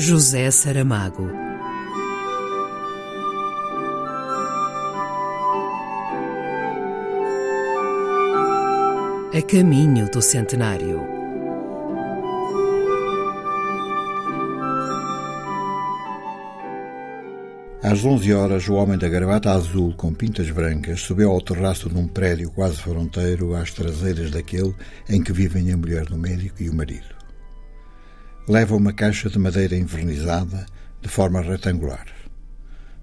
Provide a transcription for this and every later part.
José Saramago. A caminho do centenário. Às 11 horas, o homem da gravata azul com pintas brancas subiu ao terraço de um prédio quase fronteiro às traseiras daquele em que vivem a mulher do médico e o marido. Leva uma caixa de madeira envernizada de forma retangular.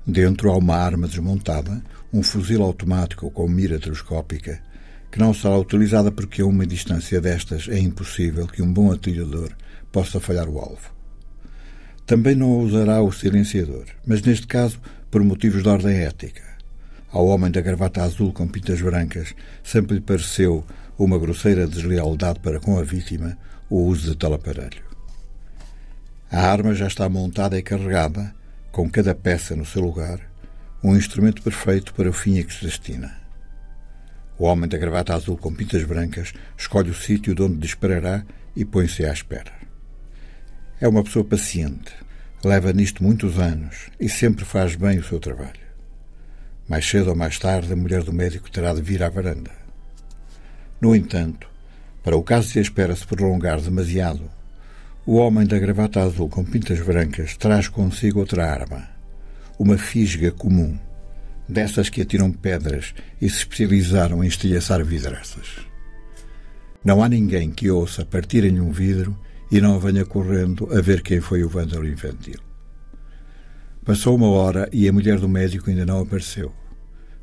Dentro há uma arma desmontada, um fuzil automático com mira telescópica, que não será utilizada porque a uma distância destas é impossível que um bom atirador possa falhar o alvo. Também não usará o silenciador, mas neste caso por motivos de ordem ética. Ao homem da gravata azul com pintas brancas sempre lhe pareceu uma grosseira deslealdade para com a vítima o uso de tal aparelho. A arma já está montada e carregada, com cada peça no seu lugar, um instrumento perfeito para o fim a que se destina. O homem da gravata azul com pintas brancas escolhe o sítio de onde disparará e põe-se à espera. É uma pessoa paciente, leva nisto muitos anos e sempre faz bem o seu trabalho. Mais cedo ou mais tarde, a mulher do médico terá de vir à varanda. No entanto, para o caso de a espera se prolongar demasiado, o homem da gravata azul com pintas brancas traz consigo outra arma, uma fisga comum, dessas que atiram pedras e se especializaram em estilhaçar vidraças. Não há ninguém que ouça partirem um vidro e não venha correndo a ver quem foi o vândalo infantil. Passou uma hora e a mulher do médico ainda não apareceu.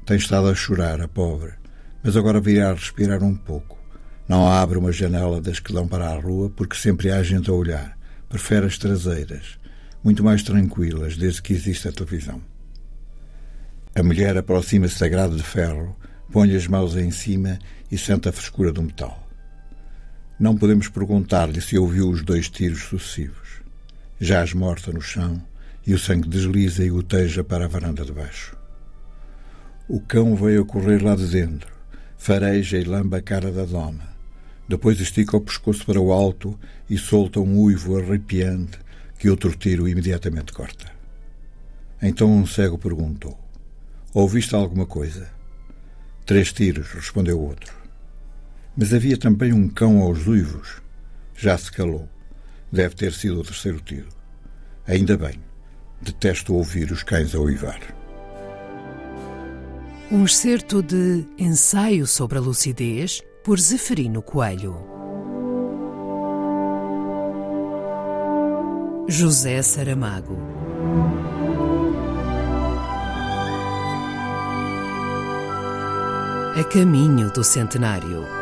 Tem estado a chorar, a pobre, mas agora virá respirar um pouco. Não abre uma janela das que dão para a rua porque sempre há gente a olhar. Prefere as traseiras, muito mais tranquilas desde que existe a televisão. A mulher aproxima-se da grade de ferro, põe as mãos em cima e sente a frescura do metal. Não podemos perguntar-lhe se ouviu os dois tiros sucessivos. Jaz morta no chão e o sangue desliza e goteja para a varanda de baixo. O cão veio a correr lá de dentro, fareja e lamba a cara da dona. Depois estica o pescoço para o alto e solta um uivo arrepiante que outro tiro imediatamente corta. Então um cego perguntou: Ouviste alguma coisa? Três tiros, respondeu o outro. Mas havia também um cão aos uivos. Já se calou. Deve ter sido o terceiro tiro. Ainda bem. Detesto ouvir os cães a uivar. Um excerto de Ensaio sobre a Lucidez, por Zeferino Coelho. José Saramago. A caminho do centenário.